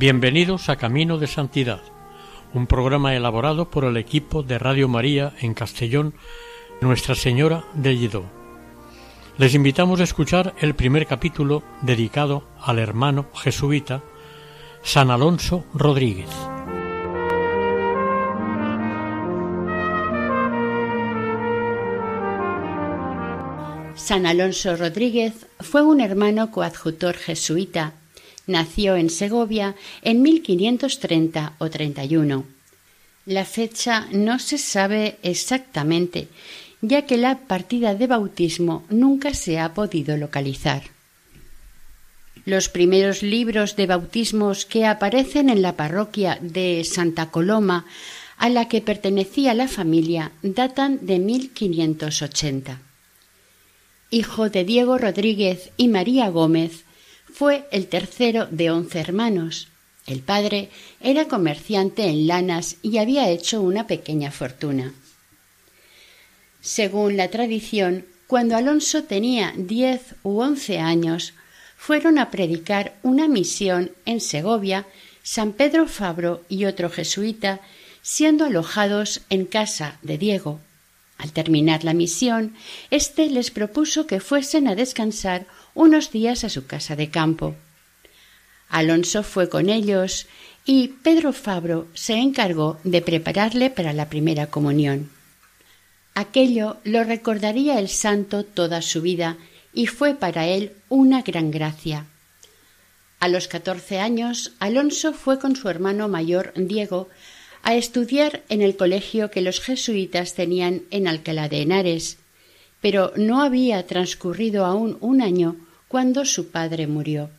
Bienvenidos a Camino de Santidad, un programa elaborado por el equipo de Radio María en Castellón, Nuestra Señora de Lledó. Les invitamos a escuchar el primer capítulo dedicado al hermano jesuita San Alonso Rodríguez. San Alonso Rodríguez fue un hermano coadjutor jesuita nació en Segovia en 1530 o 31. La fecha no se sabe exactamente, ya que la partida de bautismo nunca se ha podido localizar. Los primeros libros de bautismos que aparecen en la parroquia de Santa Coloma, a la que pertenecía la familia, datan de 1580. Hijo de Diego Rodríguez y María Gómez, fue el tercero de once hermanos. El padre era comerciante en lanas y había hecho una pequeña fortuna. Según la tradición, cuando Alonso tenía diez u once años, fueron a predicar una misión en Segovia San Pedro Fabro y otro jesuita, siendo alojados en casa de Diego. Al terminar la misión, éste les propuso que fuesen a descansar unos días a su casa de campo. Alonso fue con ellos y Pedro Fabro se encargó de prepararle para la primera comunión. Aquello lo recordaría el santo toda su vida y fue para él una gran gracia. A los catorce años, Alonso fue con su hermano mayor Diego a estudiar en el colegio que los jesuitas tenían en Alcalá de Henares, pero no había transcurrido aún un año cuando su padre murió.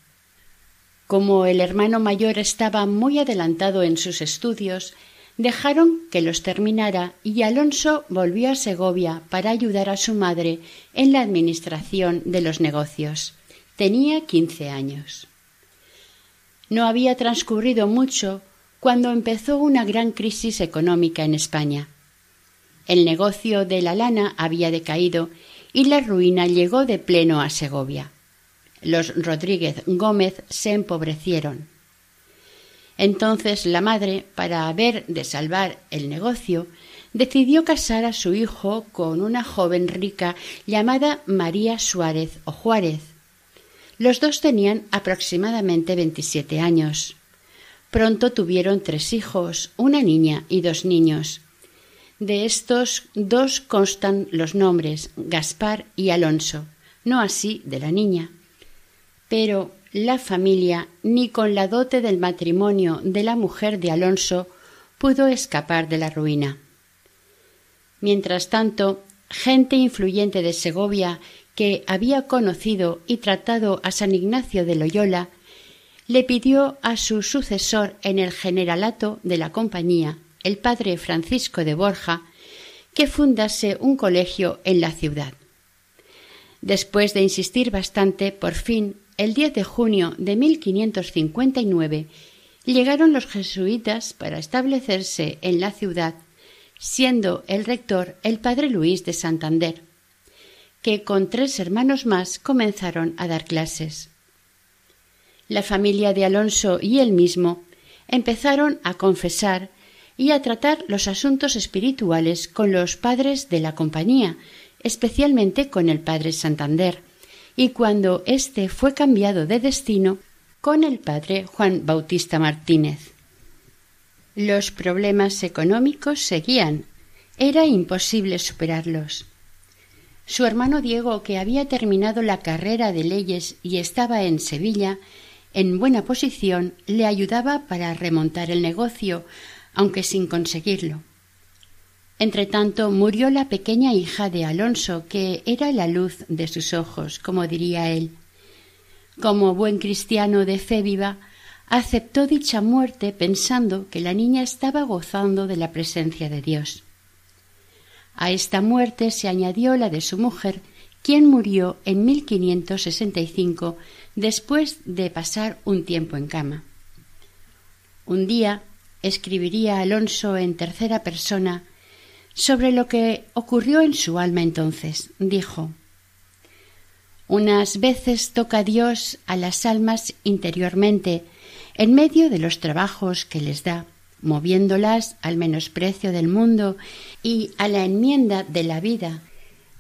Como el hermano mayor estaba muy adelantado en sus estudios, dejaron que los terminara y Alonso volvió a Segovia para ayudar a su madre en la administración de los negocios. Tenía quince años. No había transcurrido mucho cuando empezó una gran crisis económica en España. El negocio de la lana había decaído y la ruina llegó de pleno a Segovia. Los Rodríguez Gómez se empobrecieron. Entonces la madre, para haber de salvar el negocio, decidió casar a su hijo con una joven rica llamada María Suárez o Juárez. Los dos tenían aproximadamente veintisiete años. Pronto tuvieron tres hijos, una niña y dos niños. De estos dos constan los nombres Gaspar y Alonso, no así de la niña. Pero la familia, ni con la dote del matrimonio de la mujer de Alonso, pudo escapar de la ruina. Mientras tanto, gente influyente de Segovia que había conocido y tratado a San Ignacio de Loyola, le pidió a su sucesor en el generalato de la compañía, el padre Francisco de Borja, que fundase un colegio en la ciudad. Después de insistir bastante, por fin, el 10 de junio de 1559, llegaron los jesuitas para establecerse en la ciudad, siendo el rector el padre Luis de Santander, que con tres hermanos más comenzaron a dar clases. La familia de Alonso y él mismo empezaron a confesar y a tratar los asuntos espirituales con los padres de la compañía, especialmente con el padre Santander, y cuando éste fue cambiado de destino, con el padre Juan Bautista Martínez. Los problemas económicos seguían. Era imposible superarlos. Su hermano Diego, que había terminado la carrera de leyes y estaba en Sevilla, en buena posición, le ayudaba para remontar el negocio, aunque sin conseguirlo. Entretanto murió la pequeña hija de Alonso, que era la luz de sus ojos, como diría él. Como buen cristiano de fe viva, aceptó dicha muerte pensando que la niña estaba gozando de la presencia de Dios. A esta muerte se añadió la de su mujer, quien murió en 1565 después de pasar un tiempo en cama. Un día escribiría Alonso en tercera persona sobre lo que ocurrió en su alma entonces. Dijo Unas veces toca Dios a las almas interiormente, en medio de los trabajos que les da, moviéndolas al menosprecio del mundo y a la enmienda de la vida,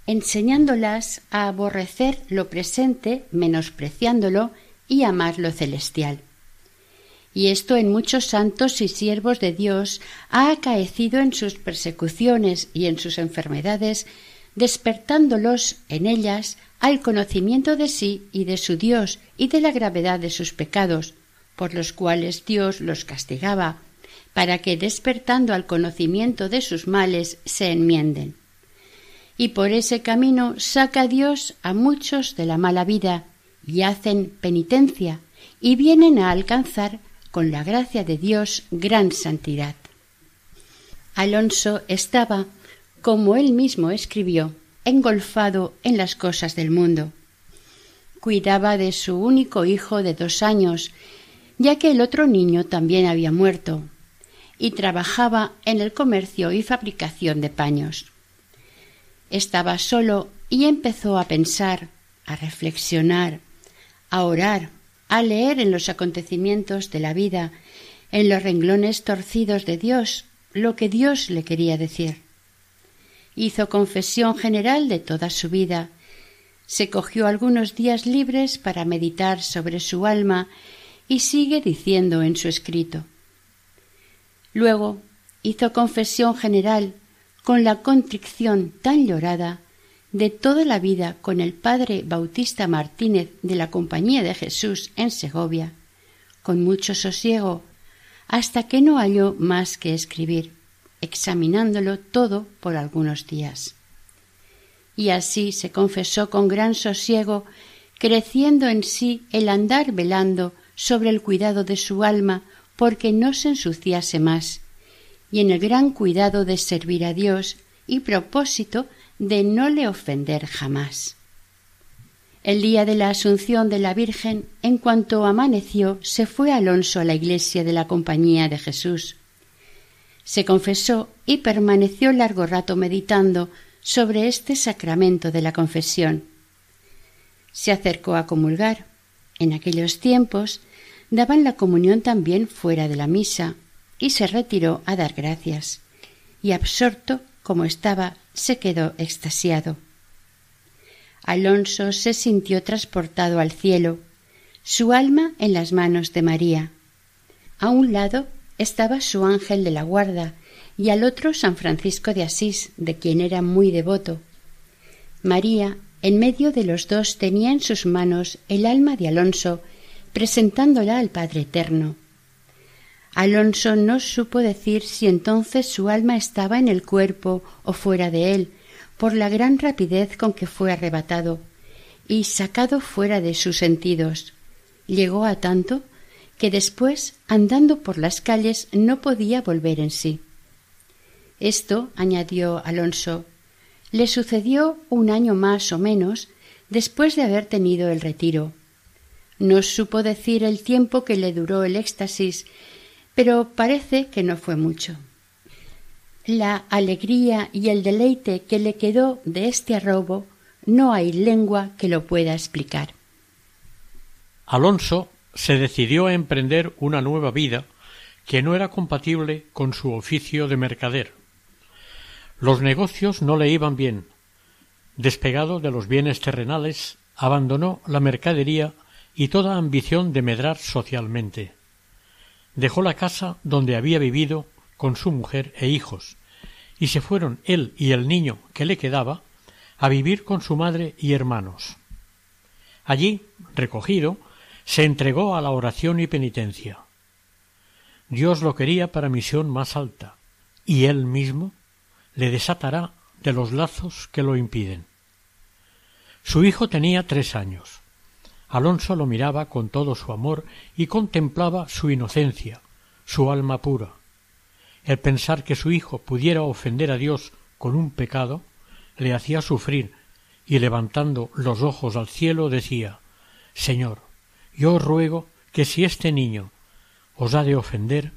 enseñándolas a aborrecer lo presente, menospreciándolo, y amar lo celestial. Y esto en muchos santos y siervos de Dios ha acaecido en sus persecuciones y en sus enfermedades, despertándolos en ellas al conocimiento de sí y de su Dios y de la gravedad de sus pecados, por los cuales Dios los castigaba, para que despertando al conocimiento de sus males se enmienden. Y por ese camino saca Dios a muchos de la mala vida y hacen penitencia y vienen a alcanzar con la gracia de Dios gran santidad. Alonso estaba, como él mismo escribió, engolfado en las cosas del mundo. Cuidaba de su único hijo de dos años, ya que el otro niño también había muerto, y trabajaba en el comercio y fabricación de paños. Estaba solo y empezó a pensar, a reflexionar, a orar, a leer en los acontecimientos de la vida, en los renglones torcidos de Dios, lo que Dios le quería decir. Hizo confesión general de toda su vida, se cogió algunos días libres para meditar sobre su alma y sigue diciendo en su escrito. Luego hizo confesión general con la contrición tan llorada de toda la vida con el padre Bautista Martínez de la Compañía de Jesús en Segovia, con mucho sosiego, hasta que no halló más que escribir, examinándolo todo por algunos días. Y así se confesó con gran sosiego, creciendo en sí el andar velando sobre el cuidado de su alma porque no se ensuciase más, y en el gran cuidado de servir a Dios y propósito de no le ofender jamás. El día de la Asunción de la Virgen, en cuanto amaneció, se fue Alonso a la iglesia de la Compañía de Jesús. Se confesó y permaneció largo rato meditando sobre este sacramento de la confesión. Se acercó a comulgar. En aquellos tiempos daban la comunión también fuera de la misa, y se retiró a dar gracias, y absorto como estaba, se quedó extasiado. Alonso se sintió transportado al cielo, su alma en las manos de María. A un lado estaba su ángel de la guarda y al otro San Francisco de Asís, de quien era muy devoto. María, en medio de los dos, tenía en sus manos el alma de Alonso, presentándola al Padre Eterno. Alonso no supo decir si entonces su alma estaba en el cuerpo o fuera de él, por la gran rapidez con que fue arrebatado y sacado fuera de sus sentidos. Llegó a tanto que después, andando por las calles, no podía volver en sí. Esto, añadió Alonso, le sucedió un año más o menos después de haber tenido el retiro. No supo decir el tiempo que le duró el éxtasis pero parece que no fue mucho. La alegría y el deleite que le quedó de este arrobo no hay lengua que lo pueda explicar. Alonso se decidió a emprender una nueva vida que no era compatible con su oficio de mercader. Los negocios no le iban bien. Despegado de los bienes terrenales, abandonó la mercadería y toda ambición de medrar socialmente dejó la casa donde había vivido con su mujer e hijos, y se fueron él y el niño que le quedaba a vivir con su madre y hermanos. Allí, recogido, se entregó a la oración y penitencia. Dios lo quería para misión más alta, y él mismo le desatará de los lazos que lo impiden. Su hijo tenía tres años. Alonso lo miraba con todo su amor y contemplaba su inocencia, su alma pura. El pensar que su hijo pudiera ofender a Dios con un pecado le hacía sufrir y levantando los ojos al cielo decía Señor, yo os ruego que si este niño os ha de ofender,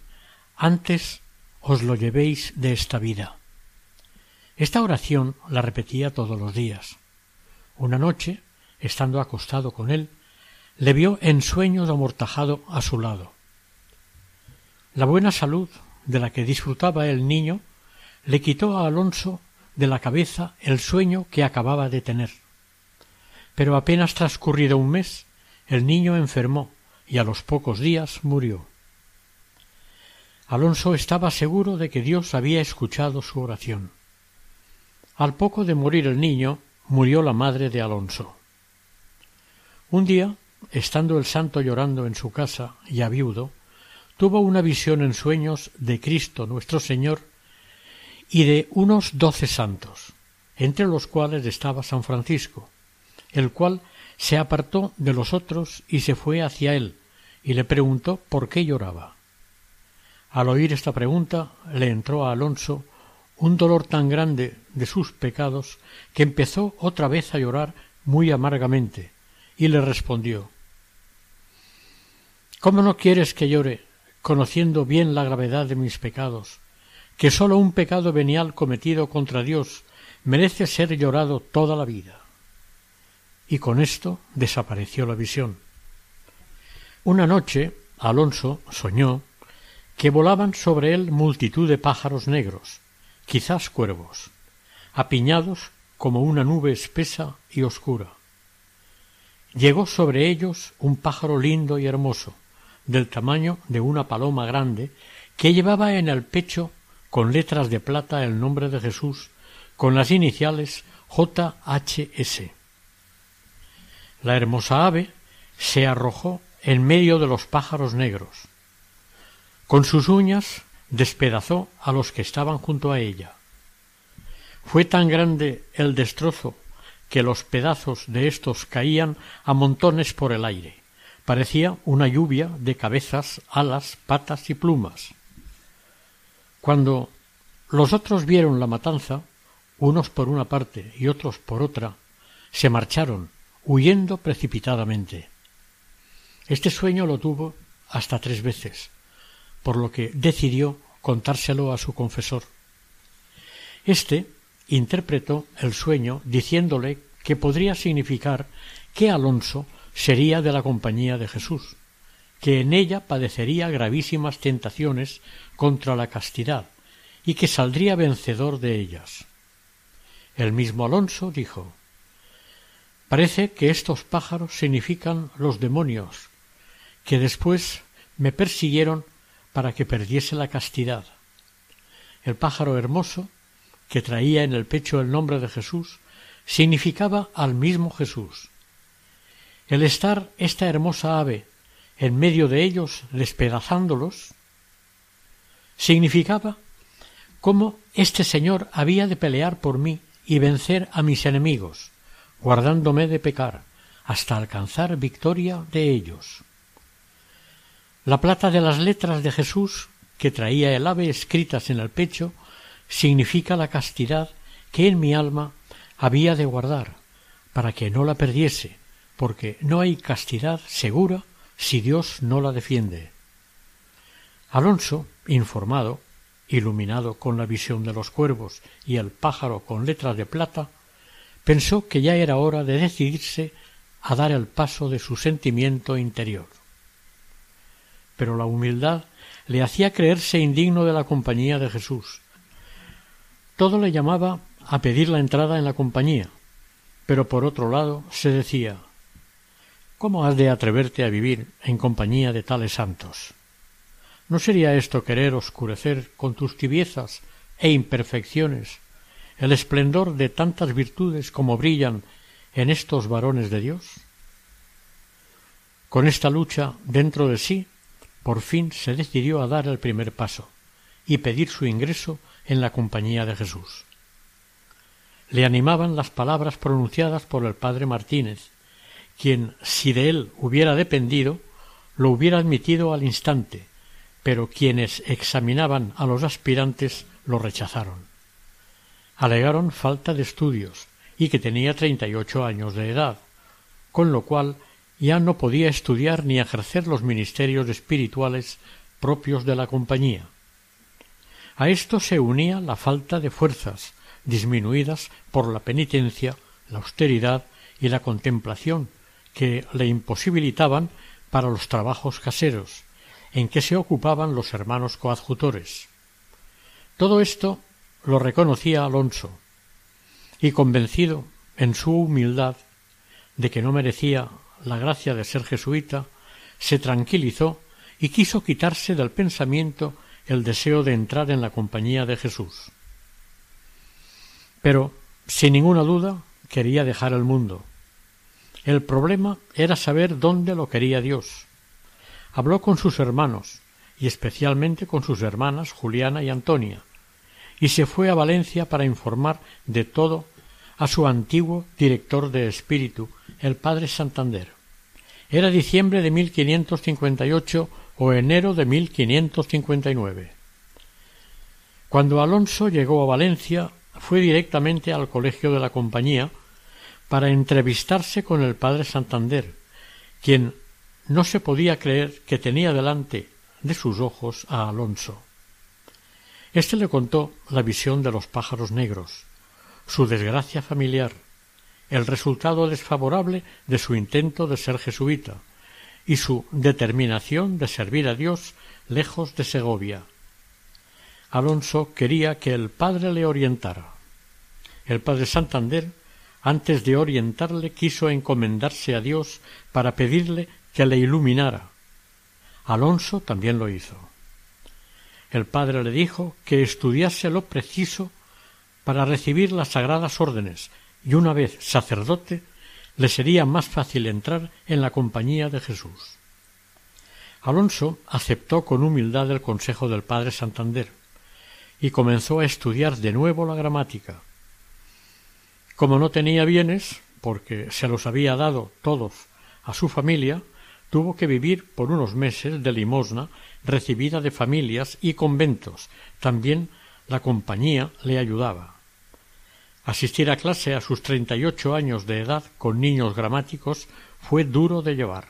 antes os lo llevéis de esta vida. Esta oración la repetía todos los días. Una noche, estando acostado con él, le vio en sueños amortajado a su lado. La buena salud de la que disfrutaba el niño le quitó a Alonso de la cabeza el sueño que acababa de tener. Pero apenas transcurrido un mes, el niño enfermó y a los pocos días murió. Alonso estaba seguro de que Dios había escuchado su oración. Al poco de morir el niño, murió la madre de Alonso. Un día, estando el santo llorando en su casa, ya viudo, tuvo una visión en sueños de Cristo nuestro Señor y de unos doce santos, entre los cuales estaba San Francisco, el cual se apartó de los otros y se fue hacia él, y le preguntó por qué lloraba. Al oír esta pregunta le entró a Alonso un dolor tan grande de sus pecados que empezó otra vez a llorar muy amargamente, y le respondió ¿Cómo no quieres que llore, conociendo bien la gravedad de mis pecados, que sólo un pecado venial cometido contra Dios merece ser llorado toda la vida? Y con esto desapareció la visión. Una noche Alonso soñó que volaban sobre él multitud de pájaros negros, quizás cuervos, apiñados como una nube espesa y oscura. Llegó sobre ellos un pájaro lindo y hermoso, del tamaño de una paloma grande, que llevaba en el pecho con letras de plata el nombre de Jesús, con las iniciales JHS. La hermosa ave se arrojó en medio de los pájaros negros. Con sus uñas despedazó a los que estaban junto a ella. Fue tan grande el destrozo que los pedazos de éstos caían a montones por el aire. Parecía una lluvia de cabezas, alas, patas y plumas. Cuando los otros vieron la matanza, unos por una parte y otros por otra, se marcharon, huyendo precipitadamente. Este sueño lo tuvo hasta tres veces, por lo que decidió contárselo a su confesor. Este interpretó el sueño diciéndole que podría significar que Alonso sería de la compañía de Jesús, que en ella padecería gravísimas tentaciones contra la castidad y que saldría vencedor de ellas. El mismo Alonso dijo Parece que estos pájaros significan los demonios, que después me persiguieron para que perdiese la castidad. El pájaro hermoso, que traía en el pecho el nombre de Jesús, significaba al mismo Jesús. El estar esta hermosa ave en medio de ellos despedazándolos, significaba cómo este Señor había de pelear por mí y vencer a mis enemigos, guardándome de pecar, hasta alcanzar victoria de ellos. La plata de las letras de Jesús que traía el ave escritas en el pecho significa la castidad que en mi alma había de guardar, para que no la perdiese, porque no hay castidad segura si Dios no la defiende. Alonso, informado, iluminado con la visión de los cuervos y el pájaro con letras de plata, pensó que ya era hora de decidirse a dar el paso de su sentimiento interior. Pero la humildad le hacía creerse indigno de la compañía de Jesús. Todo le llamaba a pedir la entrada en la compañía, pero por otro lado se decía ¿Cómo has de atreverte a vivir en compañía de tales santos? ¿No sería esto querer oscurecer con tus tibiezas e imperfecciones el esplendor de tantas virtudes como brillan en estos varones de Dios? Con esta lucha dentro de sí, por fin se decidió a dar el primer paso y pedir su ingreso en la compañía de Jesús. Le animaban las palabras pronunciadas por el padre Martínez, quien, si de él hubiera dependido, lo hubiera admitido al instante, pero quienes examinaban a los aspirantes lo rechazaron. Alegaron falta de estudios y que tenía treinta y ocho años de edad, con lo cual ya no podía estudiar ni ejercer los ministerios espirituales propios de la compañía. A esto se unía la falta de fuerzas, disminuidas por la penitencia, la austeridad y la contemplación, que le imposibilitaban para los trabajos caseros, en que se ocupaban los hermanos coadjutores. Todo esto lo reconocía Alonso, y convencido en su humildad de que no merecía la gracia de ser jesuita, se tranquilizó y quiso quitarse del pensamiento el deseo de entrar en la compañía de Jesús. Pero, sin ninguna duda, quería dejar el mundo. El problema era saber dónde lo quería Dios. Habló con sus hermanos, y especialmente con sus hermanas Juliana y Antonia, y se fue a Valencia para informar de todo a su antiguo director de espíritu, el padre Santander. Era diciembre de 1558 o enero de 1559. Cuando Alonso llegó a Valencia, fue directamente al colegio de la compañía para entrevistarse con el padre Santander, quien no se podía creer que tenía delante de sus ojos a Alonso. Este le contó la visión de los pájaros negros, su desgracia familiar, el resultado desfavorable de su intento de ser jesuita y su determinación de servir a Dios lejos de Segovia. Alonso quería que el padre le orientara. El padre Santander, antes de orientarle, quiso encomendarse a Dios para pedirle que le iluminara. Alonso también lo hizo. El padre le dijo que estudiase lo preciso para recibir las sagradas órdenes y una vez sacerdote le sería más fácil entrar en la compañía de Jesús. Alonso aceptó con humildad el consejo del padre Santander y comenzó a estudiar de nuevo la gramática. Como no tenía bienes, porque se los había dado todos a su familia, tuvo que vivir por unos meses de limosna recibida de familias y conventos. También la compañía le ayudaba. Asistir a clase a sus treinta y ocho años de edad con niños gramáticos fue duro de llevar,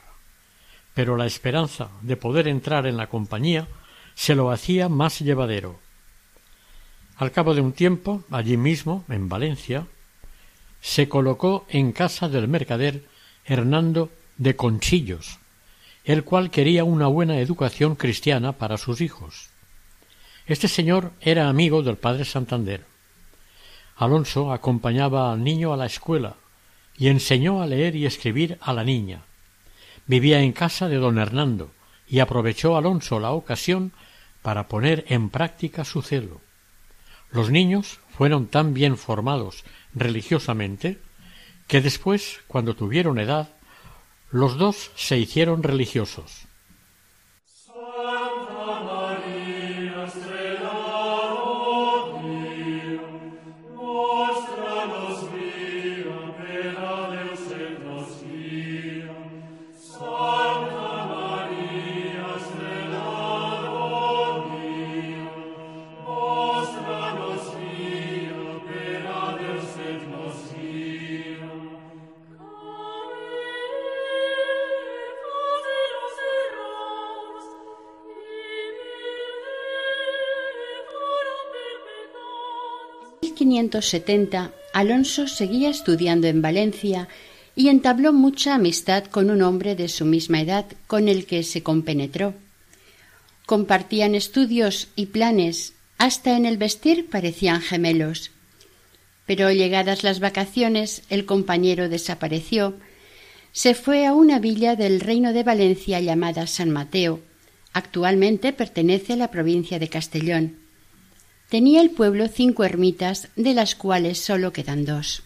pero la esperanza de poder entrar en la compañía se lo hacía más llevadero. Al cabo de un tiempo, allí mismo, en Valencia, se colocó en casa del mercader Hernando de Conchillos, el cual quería una buena educación cristiana para sus hijos. Este señor era amigo del padre Santander Alonso acompañaba al niño a la escuela y enseñó a leer y escribir a la niña. Vivía en casa de don Hernando y aprovechó Alonso la ocasión para poner en práctica su celo. Los niños fueron tan bien formados religiosamente que después, cuando tuvieron edad, los dos se hicieron religiosos. Alonso seguía estudiando en Valencia y entabló mucha amistad con un hombre de su misma edad con el que se compenetró. Compartían estudios y planes, hasta en el vestir parecían gemelos. Pero llegadas las vacaciones el compañero desapareció, se fue a una villa del reino de Valencia llamada San Mateo, actualmente pertenece a la provincia de Castellón. Tenía el pueblo cinco ermitas, de las cuales sólo quedan dos.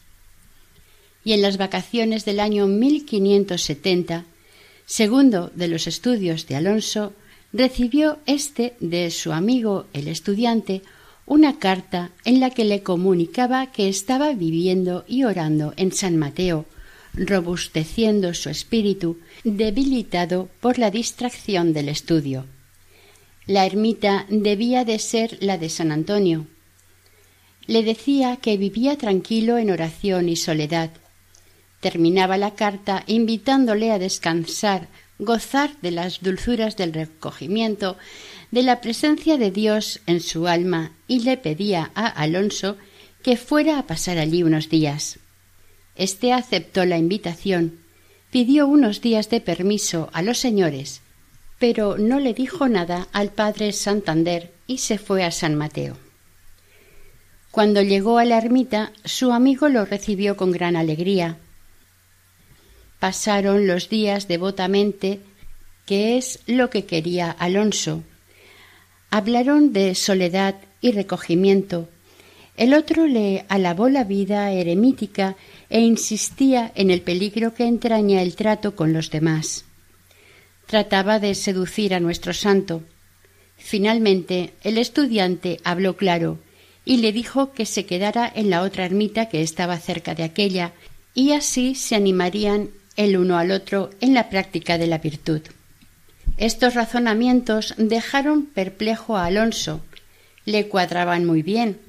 Y en las vacaciones del año 1570, segundo de los estudios de Alonso, recibió éste de su amigo el estudiante una carta en la que le comunicaba que estaba viviendo y orando en San Mateo, robusteciendo su espíritu, debilitado por la distracción del estudio. La ermita debía de ser la de San Antonio. Le decía que vivía tranquilo en oración y soledad. Terminaba la carta invitándole a descansar, gozar de las dulzuras del recogimiento, de la presencia de Dios en su alma y le pedía a Alonso que fuera a pasar allí unos días. Este aceptó la invitación, pidió unos días de permiso a los señores, pero no le dijo nada al padre Santander y se fue a San Mateo. Cuando llegó a la ermita, su amigo lo recibió con gran alegría. Pasaron los días devotamente, que es lo que quería Alonso, Hablaron de soledad y recogimiento. El otro le alabó la vida eremítica e insistía en el peligro que entraña el trato con los demás. Trataba de seducir a nuestro santo. Finalmente el estudiante habló claro y le dijo que se quedara en la otra ermita que estaba cerca de aquella, y así se animarían el uno al otro en la práctica de la virtud. Estos razonamientos dejaron perplejo a Alonso. Le cuadraban muy bien.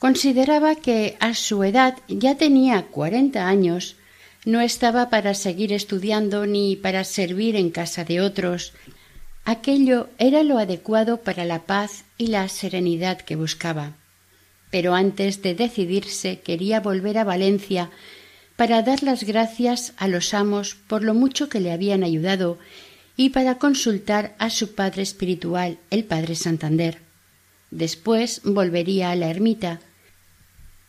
Consideraba que a su edad ya tenía cuarenta años, no estaba para seguir estudiando ni para servir en casa de otros. Aquello era lo adecuado para la paz y la serenidad que buscaba. Pero antes de decidirse quería volver a Valencia para dar las gracias a los amos por lo mucho que le habían ayudado y para consultar a su padre espiritual, el padre Santander. Después volvería a la ermita.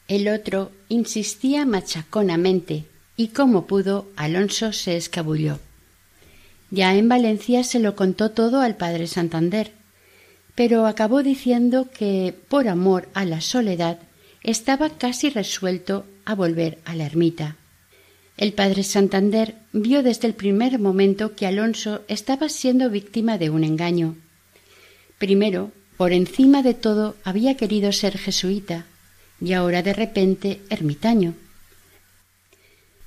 El otro insistía machaconamente, y como pudo, Alonso se escabulló. Ya en Valencia se lo contó todo al padre Santander, pero acabó diciendo que, por amor a la soledad, estaba casi resuelto a volver a la ermita. El padre Santander vio desde el primer momento que Alonso estaba siendo víctima de un engaño. Primero, por encima de todo, había querido ser jesuita y ahora de repente ermitaño.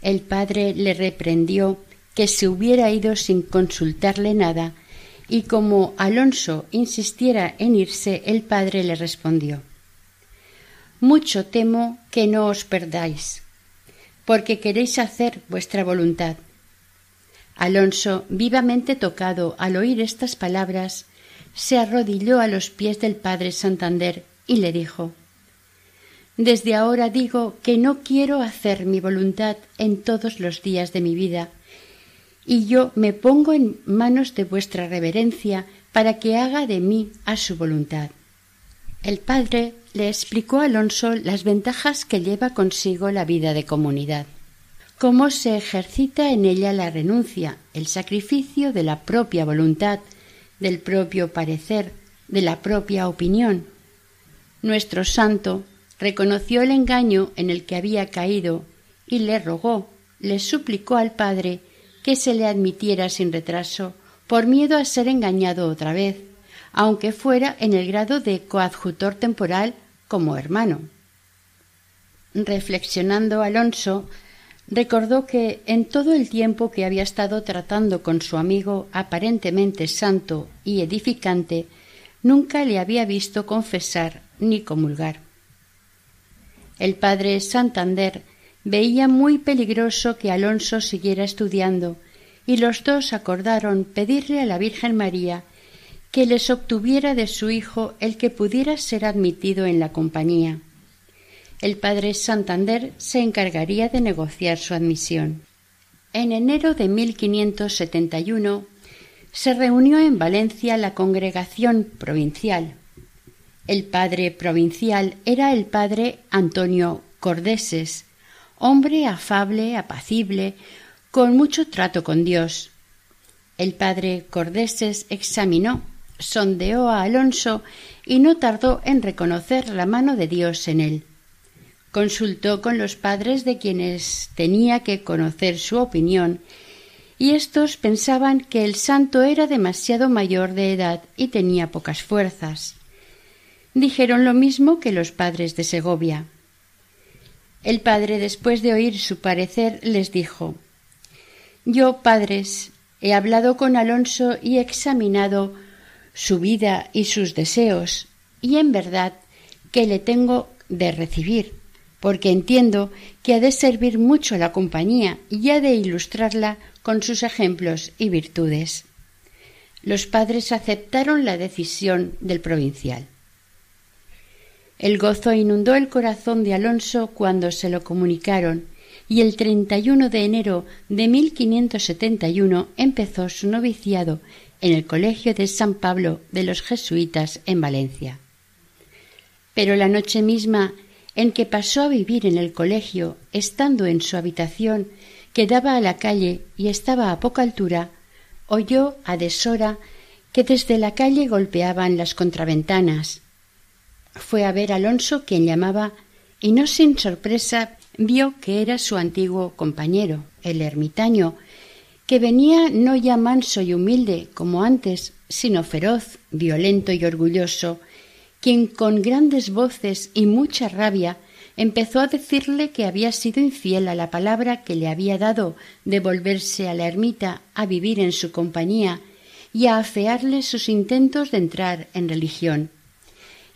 El padre le reprendió que se hubiera ido sin consultarle nada y como Alonso insistiera en irse, el padre le respondió Mucho temo que no os perdáis porque queréis hacer vuestra voluntad. Alonso, vivamente tocado al oír estas palabras, se arrodilló a los pies del padre Santander y le dijo Desde ahora digo que no quiero hacer mi voluntad en todos los días de mi vida, y yo me pongo en manos de vuestra reverencia para que haga de mí a su voluntad. El padre le explicó a Alonso las ventajas que lleva consigo la vida de comunidad, cómo se ejercita en ella la renuncia, el sacrificio de la propia voluntad, del propio parecer, de la propia opinión. Nuestro santo reconoció el engaño en el que había caído y le rogó, le suplicó al Padre que se le admitiera sin retraso por miedo a ser engañado otra vez, aunque fuera en el grado de coadjutor temporal como hermano. Reflexionando Alonso, recordó que en todo el tiempo que había estado tratando con su amigo aparentemente santo y edificante, nunca le había visto confesar ni comulgar. El padre Santander veía muy peligroso que Alonso siguiera estudiando, y los dos acordaron pedirle a la Virgen María que les obtuviera de su hijo el que pudiera ser admitido en la compañía. El padre Santander se encargaría de negociar su admisión. En enero de 1571 se reunió en Valencia la congregación provincial. El padre provincial era el padre Antonio Cordeses, hombre afable, apacible, con mucho trato con Dios. El padre Cordeses examinó sondeó a Alonso y no tardó en reconocer la mano de Dios en él. Consultó con los padres de quienes tenía que conocer su opinión, y éstos pensaban que el santo era demasiado mayor de edad y tenía pocas fuerzas. Dijeron lo mismo que los padres de Segovia. El padre, después de oír su parecer, les dijo Yo, padres, he hablado con Alonso y he examinado su vida y sus deseos, y en verdad que le tengo de recibir, porque entiendo que ha de servir mucho la compañía y ha de ilustrarla con sus ejemplos y virtudes. Los padres aceptaron la decisión del provincial. El gozo inundó el corazón de Alonso cuando se lo comunicaron, y el 31 de enero de 1571 empezó su noviciado en el Colegio de San Pablo de los Jesuitas en Valencia. Pero la noche misma en que pasó a vivir en el colegio, estando en su habitación que daba a la calle y estaba a poca altura, oyó a deshora que desde la calle golpeaban las contraventanas. Fue a ver a Alonso quien llamaba y no sin sorpresa vio que era su antiguo compañero, el ermitaño, que venía no ya manso y humilde como antes, sino feroz, violento y orgulloso, quien con grandes voces y mucha rabia empezó a decirle que había sido infiel a la palabra que le había dado de volverse a la ermita a vivir en su compañía y a afearle sus intentos de entrar en religión,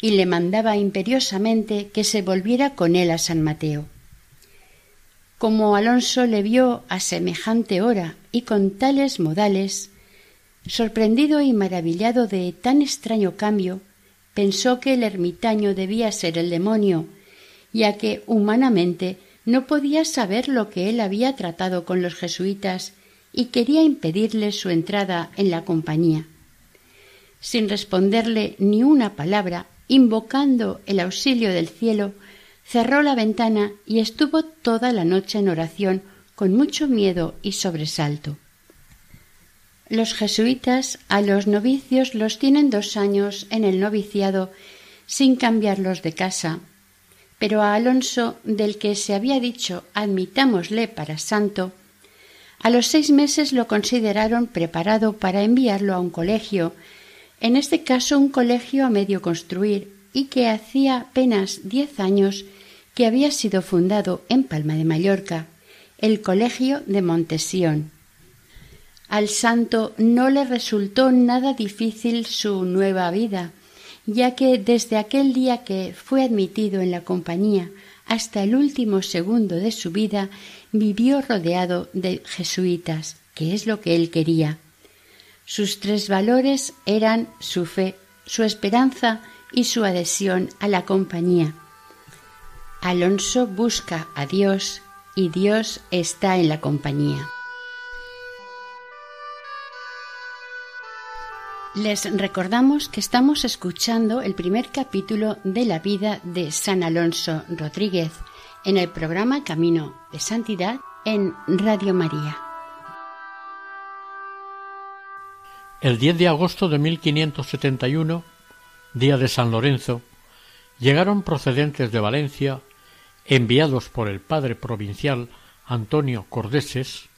y le mandaba imperiosamente que se volviera con él a San Mateo. Como Alonso le vio a semejante hora y con tales modales, sorprendido y maravillado de tan extraño cambio, pensó que el ermitaño debía ser el demonio, ya que humanamente no podía saber lo que él había tratado con los jesuitas y quería impedirle su entrada en la compañía. Sin responderle ni una palabra, invocando el auxilio del cielo, cerró la ventana y estuvo toda la noche en oración con mucho miedo y sobresalto. Los jesuitas a los novicios los tienen dos años en el noviciado sin cambiarlos de casa, pero a Alonso, del que se había dicho admitámosle para santo, a los seis meses lo consideraron preparado para enviarlo a un colegio, en este caso un colegio a medio construir, y que hacía apenas diez años que había sido fundado en Palma de Mallorca, el Colegio de Montesión. Al santo no le resultó nada difícil su nueva vida, ya que desde aquel día que fue admitido en la compañía hasta el último segundo de su vida vivió rodeado de jesuitas, que es lo que él quería. Sus tres valores eran su fe, su esperanza y su adhesión a la compañía. Alonso busca a Dios y Dios está en la compañía. Les recordamos que estamos escuchando el primer capítulo de la vida de San Alonso Rodríguez en el programa Camino de Santidad en Radio María. El 10 de agosto de 1571, día de San Lorenzo, llegaron procedentes de Valencia, enviados por el padre provincial Antonio Cordeses,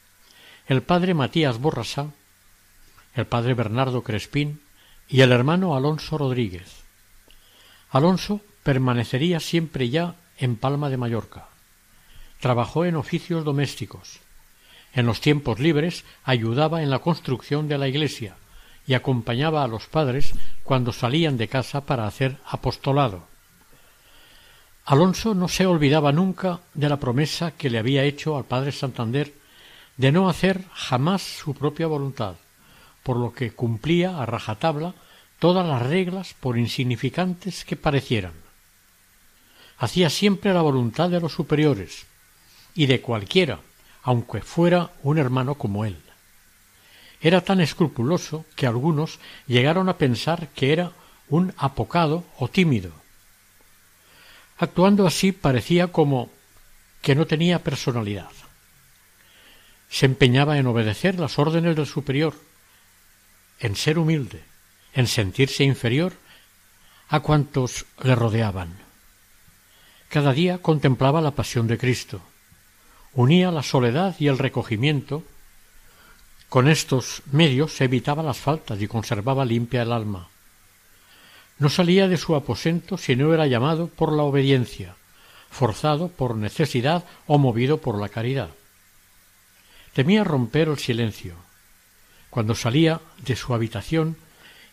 el padre Matías Borrasá, el padre Bernardo Crespín y el hermano Alonso Rodríguez. Alonso permanecería siempre ya en Palma de Mallorca. Trabajó en oficios domésticos. En los tiempos libres ayudaba en la construcción de la iglesia y acompañaba a los padres cuando salían de casa para hacer apostolado. Alonso no se olvidaba nunca de la promesa que le había hecho al padre Santander de no hacer jamás su propia voluntad, por lo que cumplía a rajatabla todas las reglas por insignificantes que parecieran. Hacía siempre la voluntad de los superiores y de cualquiera, aunque fuera un hermano como él. Era tan escrupuloso que algunos llegaron a pensar que era un apocado o tímido. Actuando así parecía como que no tenía personalidad. Se empeñaba en obedecer las órdenes del superior, en ser humilde, en sentirse inferior a cuantos le rodeaban. Cada día contemplaba la pasión de Cristo, unía la soledad y el recogimiento, con estos medios se evitaba las faltas y conservaba limpia el alma. No salía de su aposento si no era llamado por la obediencia, forzado por necesidad o movido por la caridad. Temía romper el silencio. Cuando salía de su habitación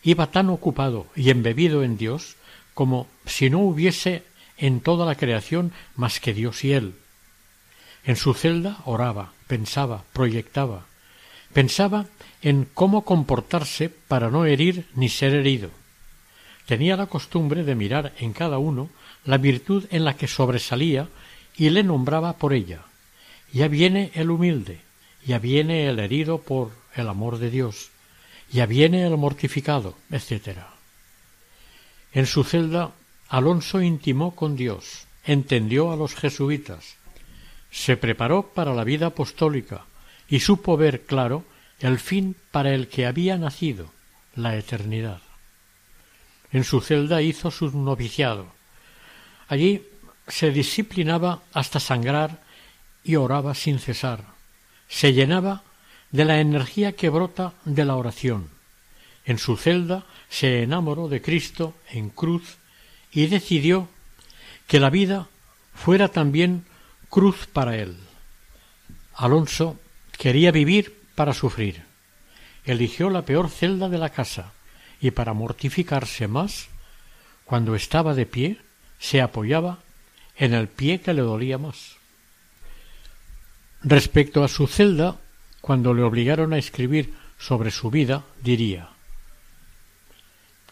iba tan ocupado y embebido en Dios como si no hubiese en toda la creación más que Dios y él. En su celda oraba, pensaba, proyectaba. Pensaba en cómo comportarse para no herir ni ser herido. Tenía la costumbre de mirar en cada uno la virtud en la que sobresalía y le nombraba por ella. Ya viene el humilde, ya viene el herido por el amor de Dios, ya viene el mortificado, etc. En su celda Alonso intimó con Dios, entendió a los jesuitas, se preparó para la vida apostólica y supo ver claro el fin para el que había nacido, la eternidad. En su celda hizo su noviciado. Allí se disciplinaba hasta sangrar y oraba sin cesar. Se llenaba de la energía que brota de la oración. En su celda se enamoró de Cristo en cruz y decidió que la vida fuera también cruz para él. Alonso quería vivir para sufrir. Eligió la peor celda de la casa y para mortificarse más, cuando estaba de pie, se apoyaba en el pie que le dolía más. Respecto a su celda, cuando le obligaron a escribir sobre su vida, diría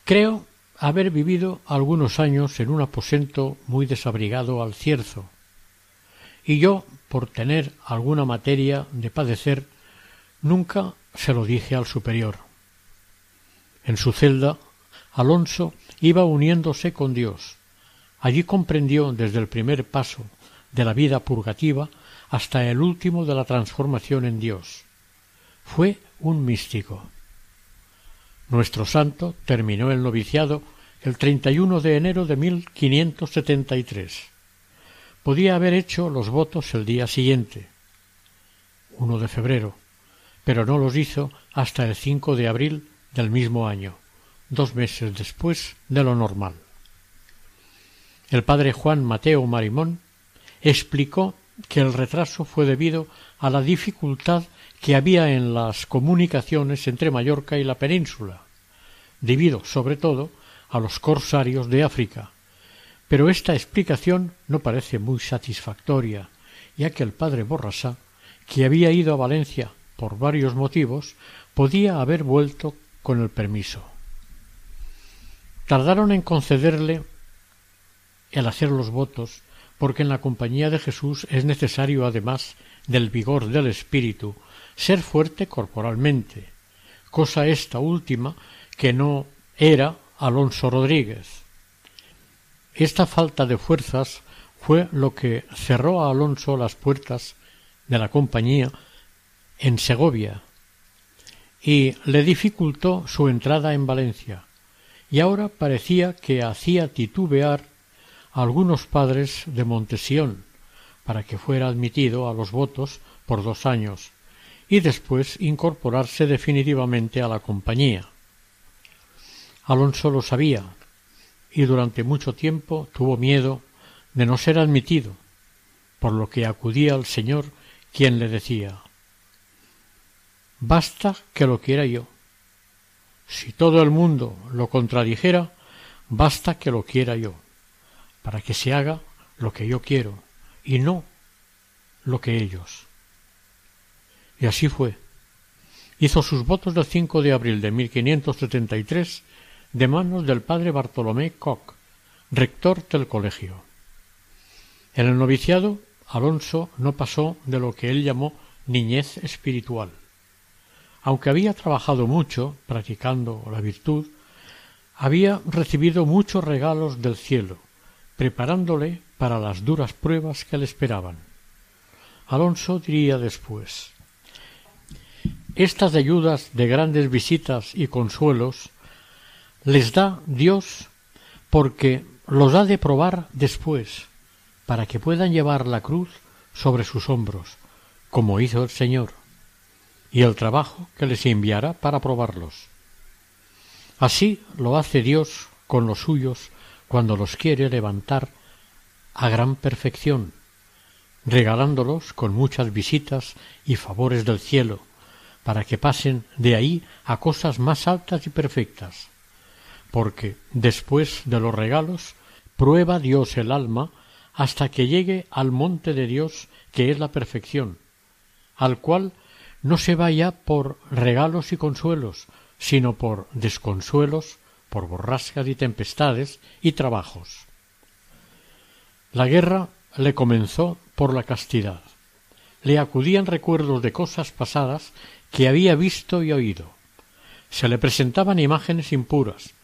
Creo haber vivido algunos años en un aposento muy desabrigado al cierzo, y yo, por tener alguna materia de padecer, nunca se lo dije al superior. En su celda, Alonso iba uniéndose con Dios. Allí comprendió desde el primer paso de la vida purgativa hasta el último de la transformación en Dios. Fue un místico. Nuestro santo terminó el noviciado el 31 de enero de 1573. Podía haber hecho los votos el día siguiente, 1 de febrero, pero no los hizo hasta el 5 de abril del mismo año, dos meses después de lo normal. El padre Juan Mateo Marimón explicó que el retraso fue debido a la dificultad que había en las comunicaciones entre Mallorca y la península, debido sobre todo a los corsarios de África. Pero esta explicación no parece muy satisfactoria, ya que el padre Borrasá, que había ido a Valencia por varios motivos, podía haber vuelto con el permiso. Tardaron en concederle el hacer los votos, porque en la compañía de Jesús es necesario, además del vigor del espíritu, ser fuerte corporalmente, cosa esta última que no era Alonso Rodríguez. Esta falta de fuerzas fue lo que cerró a Alonso las puertas de la compañía en Segovia y le dificultó su entrada en Valencia, y ahora parecía que hacía titubear a algunos padres de Montesión para que fuera admitido a los votos por dos años y después incorporarse definitivamente a la compañía. Alonso lo sabía y durante mucho tiempo tuvo miedo de no ser admitido, por lo que acudía al Señor quien le decía Basta que lo quiera yo. Si todo el mundo lo contradijera, basta que lo quiera yo, para que se haga lo que yo quiero y no lo que ellos. Y así fue. Hizo sus votos del 5 de abril de 1573 de manos del padre Bartolomé Koch, rector del colegio. En el noviciado, Alonso no pasó de lo que él llamó niñez espiritual. Aunque había trabajado mucho practicando la virtud, había recibido muchos regalos del cielo, preparándole para las duras pruebas que le esperaban. Alonso diría después Estas ayudas de grandes visitas y consuelos les da Dios porque los ha de probar después, para que puedan llevar la cruz sobre sus hombros, como hizo el Señor, y el trabajo que les enviará para probarlos. Así lo hace Dios con los suyos cuando los quiere levantar a gran perfección, regalándolos con muchas visitas y favores del cielo, para que pasen de ahí a cosas más altas y perfectas. Porque después de los regalos prueba Dios el alma hasta que llegue al monte de Dios que es la perfección, al cual no se vaya por regalos y consuelos, sino por desconsuelos, por borrascas y tempestades y trabajos. La guerra le comenzó por la castidad. Le acudían recuerdos de cosas pasadas que había visto y oído. Se le presentaban imágenes impuras,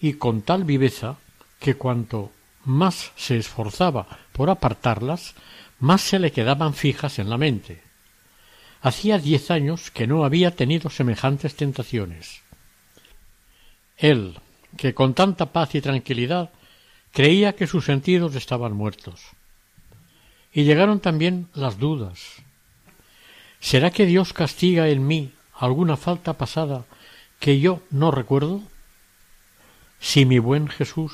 y con tal viveza que cuanto más se esforzaba por apartarlas, más se le quedaban fijas en la mente. Hacía diez años que no había tenido semejantes tentaciones. Él, que con tanta paz y tranquilidad creía que sus sentidos estaban muertos. Y llegaron también las dudas. ¿Será que Dios castiga en mí alguna falta pasada que yo no recuerdo? Si mi buen Jesús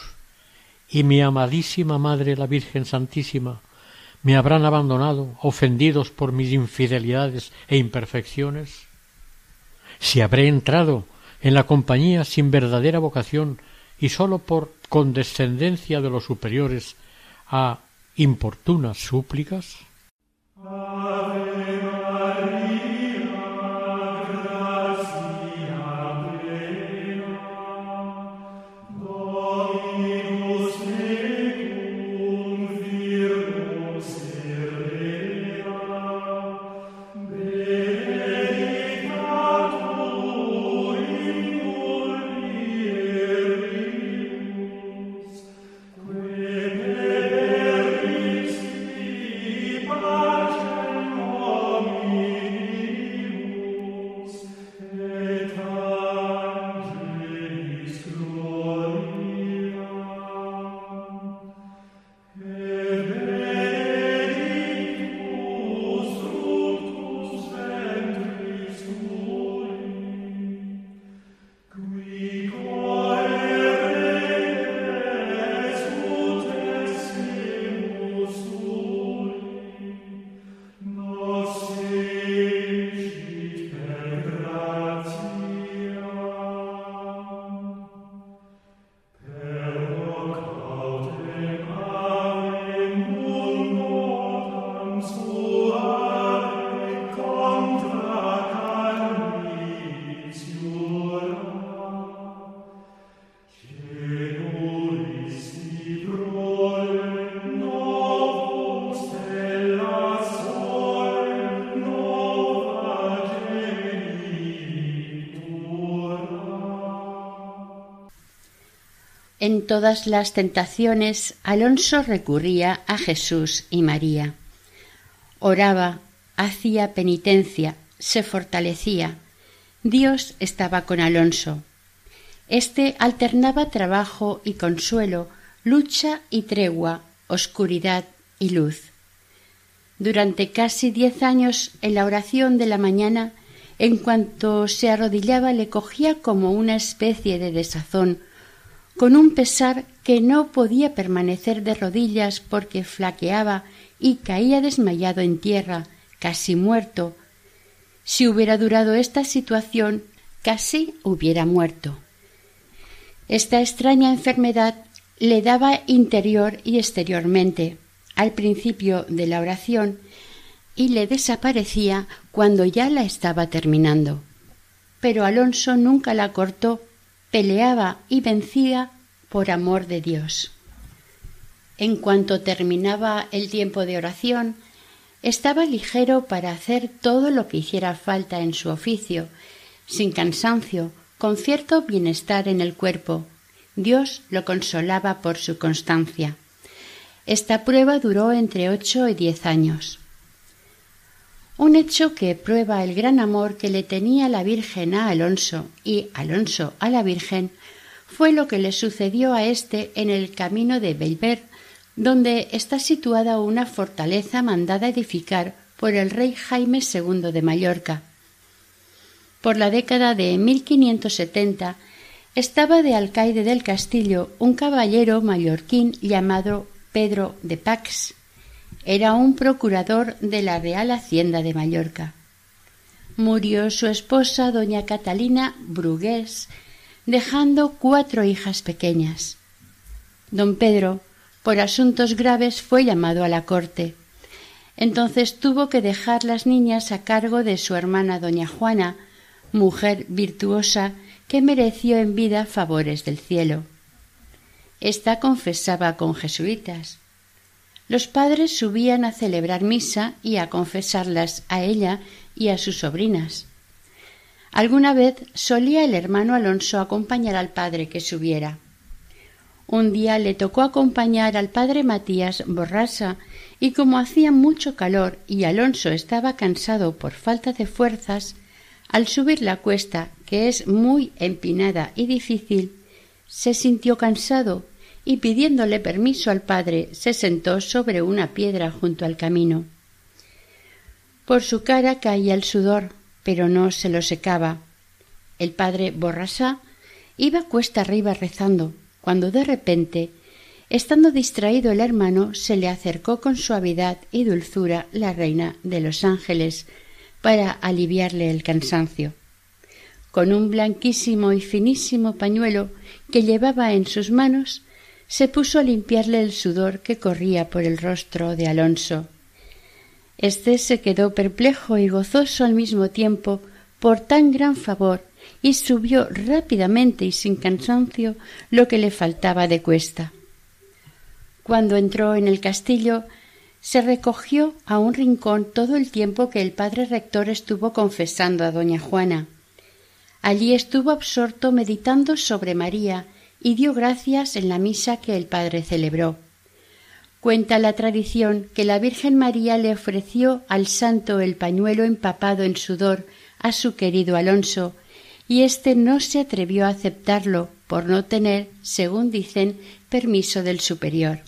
y mi amadísima Madre la Virgen Santísima me habrán abandonado, ofendidos por mis infidelidades e imperfecciones? Si habré entrado en la compañía sin verdadera vocación y sólo por condescendencia de los superiores a importunas súplicas? En todas las tentaciones Alonso recurría a Jesús y María. Oraba, hacía penitencia, se fortalecía. Dios estaba con Alonso. Este alternaba trabajo y consuelo, lucha y tregua, oscuridad y luz. Durante casi diez años en la oración de la mañana, en cuanto se arrodillaba le cogía como una especie de desazón con un pesar que no podía permanecer de rodillas porque flaqueaba y caía desmayado en tierra, casi muerto. Si hubiera durado esta situación, casi hubiera muerto. Esta extraña enfermedad le daba interior y exteriormente al principio de la oración y le desaparecía cuando ya la estaba terminando. Pero Alonso nunca la cortó peleaba y vencía por amor de Dios. En cuanto terminaba el tiempo de oración, estaba ligero para hacer todo lo que hiciera falta en su oficio, sin cansancio, con cierto bienestar en el cuerpo. Dios lo consolaba por su constancia. Esta prueba duró entre ocho y diez años un hecho que prueba el gran amor que le tenía la Virgen a Alonso y Alonso a la Virgen fue lo que le sucedió a éste en el camino de Belver, donde está situada una fortaleza mandada edificar por el rey Jaime II de Mallorca. Por la década de 1570, estaba de alcaide del castillo un caballero mallorquín llamado Pedro de Pax. Era un procurador de la Real Hacienda de Mallorca. Murió su esposa, doña Catalina Brugués, dejando cuatro hijas pequeñas. Don Pedro, por asuntos graves, fue llamado a la corte. Entonces tuvo que dejar las niñas a cargo de su hermana doña Juana, mujer virtuosa que mereció en vida favores del cielo. Esta confesaba con jesuitas. Los padres subían a celebrar misa y a confesarlas a ella y a sus sobrinas. Alguna vez solía el hermano Alonso acompañar al padre que subiera. Un día le tocó acompañar al padre Matías Borrasa y como hacía mucho calor y Alonso estaba cansado por falta de fuerzas, al subir la cuesta, que es muy empinada y difícil, se sintió cansado y pidiéndole permiso al padre se sentó sobre una piedra junto al camino. Por su cara caía el sudor, pero no se lo secaba. El padre Borrasá iba cuesta arriba rezando, cuando de repente, estando distraído el hermano, se le acercó con suavidad y dulzura la reina de los ángeles para aliviarle el cansancio. Con un blanquísimo y finísimo pañuelo que llevaba en sus manos, se puso a limpiarle el sudor que corría por el rostro de Alonso. Este se quedó perplejo y gozoso al mismo tiempo por tan gran favor y subió rápidamente y sin cansancio lo que le faltaba de cuesta. Cuando entró en el castillo, se recogió a un rincón todo el tiempo que el padre rector estuvo confesando a doña Juana. Allí estuvo absorto meditando sobre María y dio gracias en la misa que el padre celebró. Cuenta la tradición que la Virgen María le ofreció al santo el pañuelo empapado en sudor a su querido Alonso, y éste no se atrevió a aceptarlo por no tener, según dicen, permiso del superior.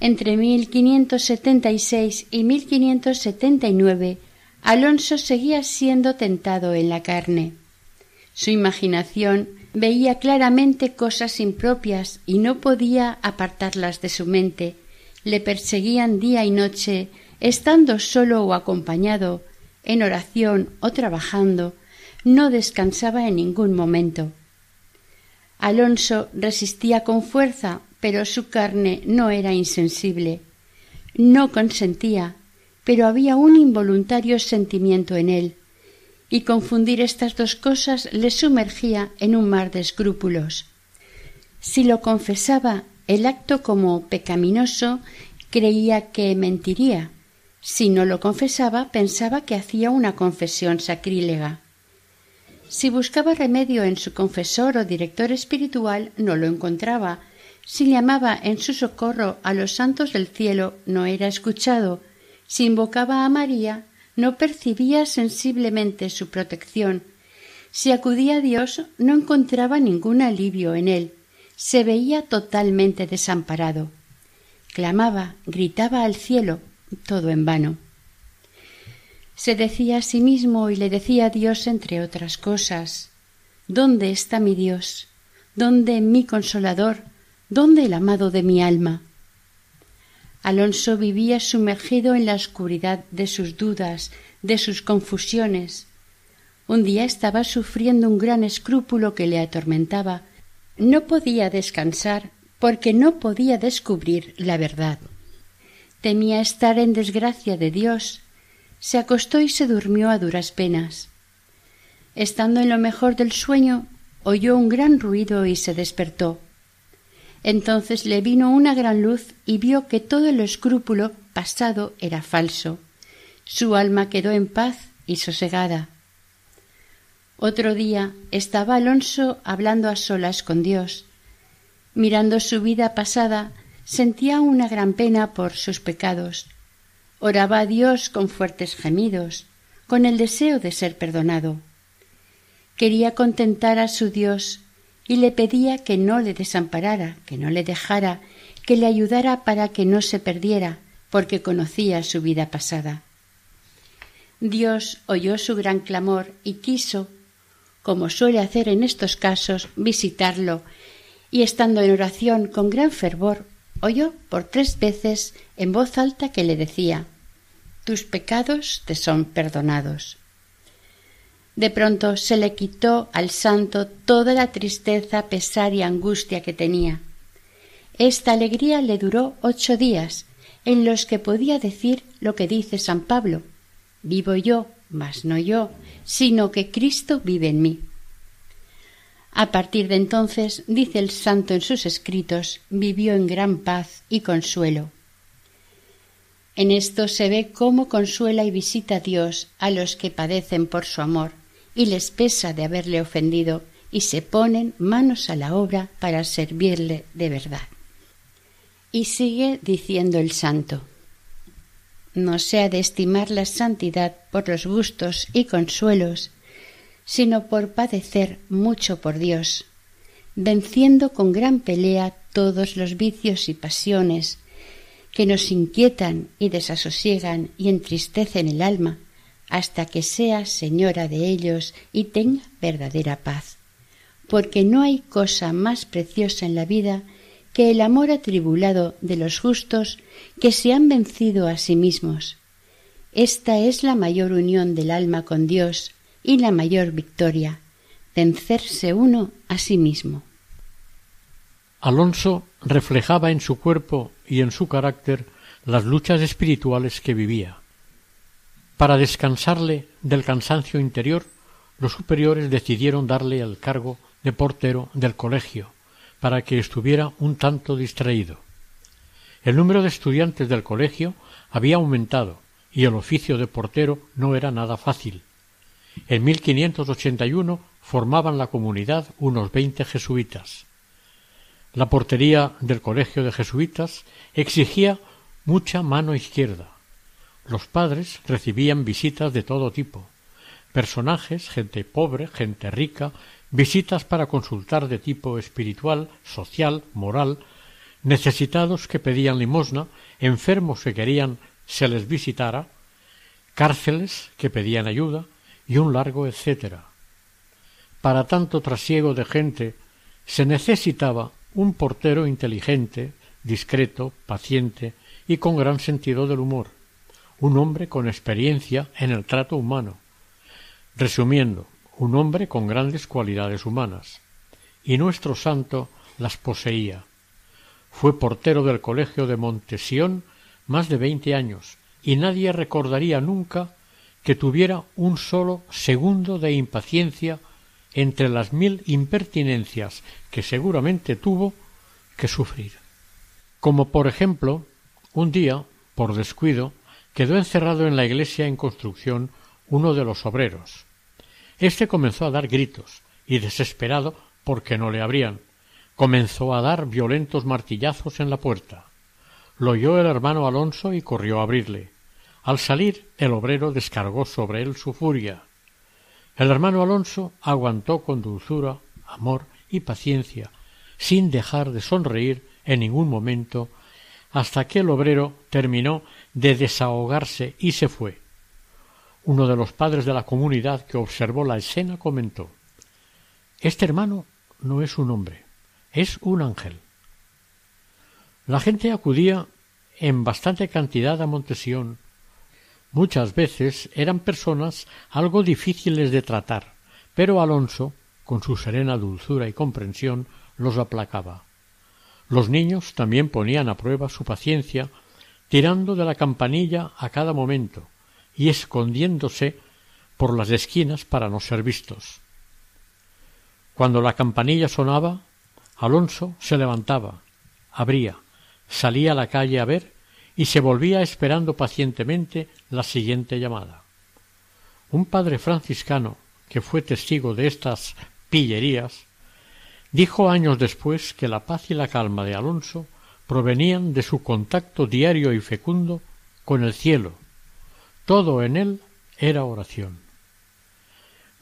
Entre 1576 y 1579, Alonso seguía siendo tentado en la carne. Su imaginación veía claramente cosas impropias y no podía apartarlas de su mente. Le perseguían día y noche, estando solo o acompañado, en oración o trabajando, no descansaba en ningún momento. Alonso resistía con fuerza, pero su carne no era insensible. No consentía, pero había un involuntario sentimiento en él, y confundir estas dos cosas le sumergía en un mar de escrúpulos. Si lo confesaba el acto como pecaminoso, creía que mentiría. Si no lo confesaba, pensaba que hacía una confesión sacrílega. Si buscaba remedio en su confesor o director espiritual, no lo encontraba. Si llamaba en su socorro a los santos del cielo, no era escuchado. Si invocaba a María, no percibía sensiblemente su protección. Si acudía a Dios, no encontraba ningún alivio en él. Se veía totalmente desamparado. Clamaba, gritaba al cielo, todo en vano se decía a sí mismo y le decía a Dios entre otras cosas ¿Dónde está mi Dios? ¿Dónde mi consolador? ¿Dónde el amado de mi alma? Alonso vivía sumergido en la oscuridad de sus dudas, de sus confusiones. Un día estaba sufriendo un gran escrúpulo que le atormentaba. No podía descansar porque no podía descubrir la verdad. Temía estar en desgracia de Dios se acostó y se durmió a duras penas. Estando en lo mejor del sueño, oyó un gran ruido y se despertó. Entonces le vino una gran luz y vio que todo el escrúpulo pasado era falso. Su alma quedó en paz y sosegada. Otro día estaba Alonso hablando a solas con Dios. Mirando su vida pasada, sentía una gran pena por sus pecados Oraba a Dios con fuertes gemidos, con el deseo de ser perdonado. Quería contentar a su Dios y le pedía que no le desamparara, que no le dejara, que le ayudara para que no se perdiera, porque conocía su vida pasada. Dios oyó su gran clamor y quiso, como suele hacer en estos casos, visitarlo, y estando en oración con gran fervor, oyó por tres veces en voz alta que le decía Tus pecados te son perdonados. De pronto se le quitó al santo toda la tristeza, pesar y angustia que tenía. Esta alegría le duró ocho días, en los que podía decir lo que dice San Pablo Vivo yo, mas no yo, sino que Cristo vive en mí. A partir de entonces, dice el santo en sus escritos, vivió en gran paz y consuelo. En esto se ve cómo consuela y visita Dios a los que padecen por su amor, y les pesa de haberle ofendido, y se ponen manos a la obra para servirle de verdad. Y sigue diciendo el santo no se ha de estimar la santidad por los gustos y consuelos, sino por padecer mucho por Dios, venciendo con gran pelea todos los vicios y pasiones que nos inquietan y desasosiegan y entristecen el alma, hasta que sea señora de ellos y tenga verdadera paz. Porque no hay cosa más preciosa en la vida que el amor atribulado de los justos que se han vencido a sí mismos. Esta es la mayor unión del alma con Dios y la mayor victoria, vencerse uno a sí mismo. Alonso reflejaba en su cuerpo y en su carácter las luchas espirituales que vivía. Para descansarle del cansancio interior, los superiores decidieron darle el cargo de portero del colegio, para que estuviera un tanto distraído. El número de estudiantes del colegio había aumentado y el oficio de portero no era nada fácil. En 1581 formaban la comunidad unos veinte jesuitas. La portería del colegio de jesuitas exigía mucha mano izquierda. Los padres recibían visitas de todo tipo. Personajes, gente pobre, gente rica, visitas para consultar de tipo espiritual, social, moral, necesitados que pedían limosna, enfermos que querían se les visitara, cárceles que pedían ayuda y un largo etcétera. Para tanto trasiego de gente se necesitaba un portero inteligente, discreto, paciente y con gran sentido del humor, un hombre con experiencia en el trato humano. Resumiendo, un hombre con grandes cualidades humanas, y nuestro santo las poseía. Fue portero del colegio de Montesión más de veinte años, y nadie recordaría nunca que tuviera un solo segundo de impaciencia entre las mil impertinencias que seguramente tuvo que sufrir. Como por ejemplo, un día, por descuido, quedó encerrado en la iglesia en construcción uno de los obreros, este comenzó a dar gritos, y desesperado porque no le abrían, comenzó a dar violentos martillazos en la puerta. Lo oyó el hermano Alonso y corrió a abrirle. Al salir, el obrero descargó sobre él su furia. El hermano Alonso aguantó con dulzura, amor y paciencia, sin dejar de sonreír en ningún momento, hasta que el obrero terminó de desahogarse y se fue. Uno de los padres de la comunidad que observó la escena comentó Este hermano no es un hombre, es un ángel. La gente acudía en bastante cantidad a Montesión. Muchas veces eran personas algo difíciles de tratar, pero Alonso, con su serena dulzura y comprensión, los aplacaba. Los niños también ponían a prueba su paciencia, tirando de la campanilla a cada momento, y escondiéndose por las esquinas para no ser vistos. Cuando la campanilla sonaba, Alonso se levantaba, abría, salía a la calle a ver y se volvía esperando pacientemente la siguiente llamada. Un padre franciscano, que fue testigo de estas pillerías, dijo años después que la paz y la calma de Alonso provenían de su contacto diario y fecundo con el cielo, todo en él era oración.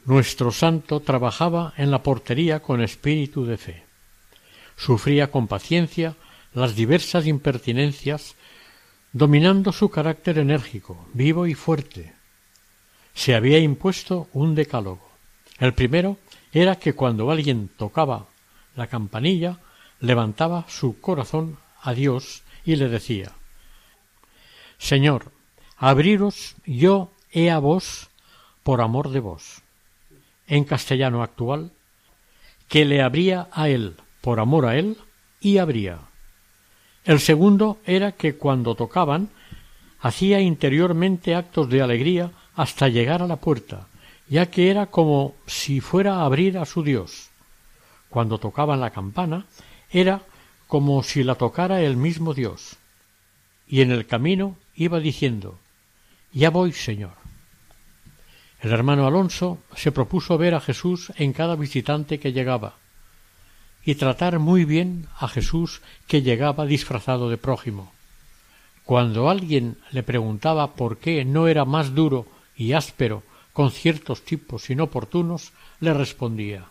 Nuestro santo trabajaba en la portería con espíritu de fe. Sufría con paciencia las diversas impertinencias, dominando su carácter enérgico, vivo y fuerte. Se había impuesto un decálogo. El primero era que cuando alguien tocaba la campanilla, levantaba su corazón a Dios y le decía Señor, abriros yo he a vos por amor de vos. En castellano actual, que le abría a él por amor a él y abría. El segundo era que cuando tocaban hacía interiormente actos de alegría hasta llegar a la puerta, ya que era como si fuera a abrir a su Dios. Cuando tocaban la campana, era como si la tocara el mismo Dios. Y en el camino iba diciendo Ya voy, Señor. El hermano Alonso se propuso ver a Jesús en cada visitante que llegaba, y tratar muy bien a Jesús que llegaba disfrazado de prójimo. Cuando alguien le preguntaba por qué no era más duro y áspero con ciertos tipos inoportunos, le respondía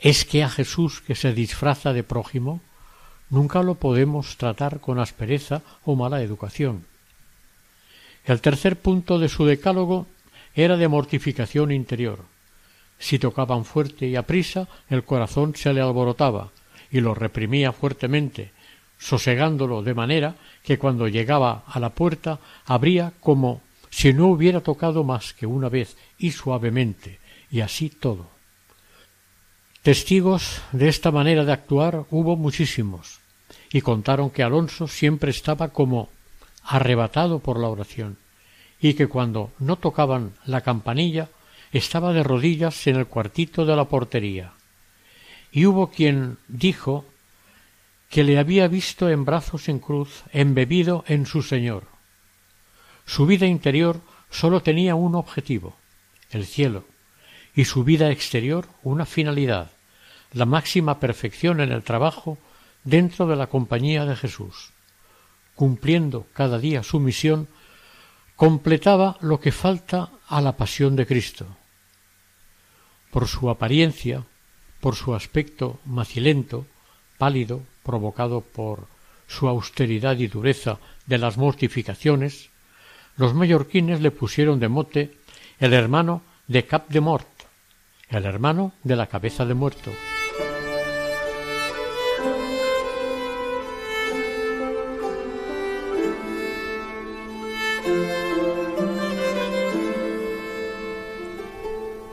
¿Es que a Jesús que se disfraza de prójimo nunca lo podemos tratar con aspereza o mala educación? El tercer punto de su decálogo era de mortificación interior. Si tocaban fuerte y aprisa, el corazón se le alborotaba y lo reprimía fuertemente, sosegándolo de manera que cuando llegaba a la puerta abría como si no hubiera tocado más que una vez y suavemente, y así todo. Testigos de esta manera de actuar hubo muchísimos, y contaron que Alonso siempre estaba como arrebatado por la oración, y que cuando no tocaban la campanilla estaba de rodillas en el cuartito de la portería. Y hubo quien dijo que le había visto en brazos en cruz, embebido en su Señor. Su vida interior sólo tenía un objetivo, el cielo, y su vida exterior una finalidad, la máxima perfección en el trabajo dentro de la compañía de Jesús. Cumpliendo cada día su misión, completaba lo que falta a la pasión de Cristo. Por su apariencia, por su aspecto macilento, pálido, provocado por su austeridad y dureza de las mortificaciones, los mallorquines le pusieron de mote el hermano de Cap de Mort, el hermano de la cabeza de muerto.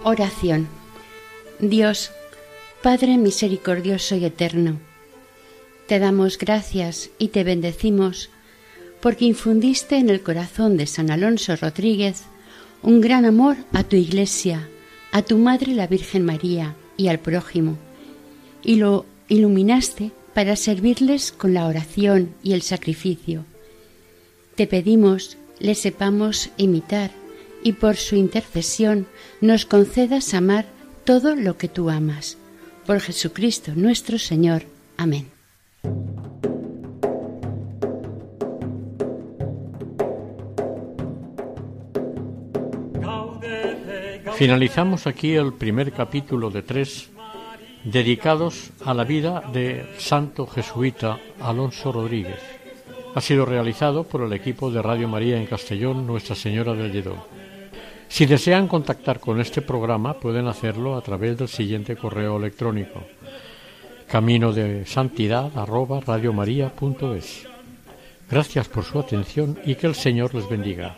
Oración. Dios, Padre misericordioso y eterno, te damos gracias y te bendecimos porque infundiste en el corazón de San Alonso Rodríguez un gran amor a tu Iglesia, a tu Madre la Virgen María y al prójimo, y lo iluminaste para servirles con la oración y el sacrificio. Te pedimos le sepamos imitar y por su intercesión nos concedas amar todo lo que tú amas. Por Jesucristo nuestro Señor. Amén. Finalizamos aquí el primer capítulo de tres dedicados a la vida de santo jesuita Alonso Rodríguez. Ha sido realizado por el equipo de Radio María en Castellón Nuestra Señora del Lledó. Si desean contactar con este programa pueden hacerlo a través del siguiente correo electrónico camino de santidad Gracias por su atención y que el Señor les bendiga.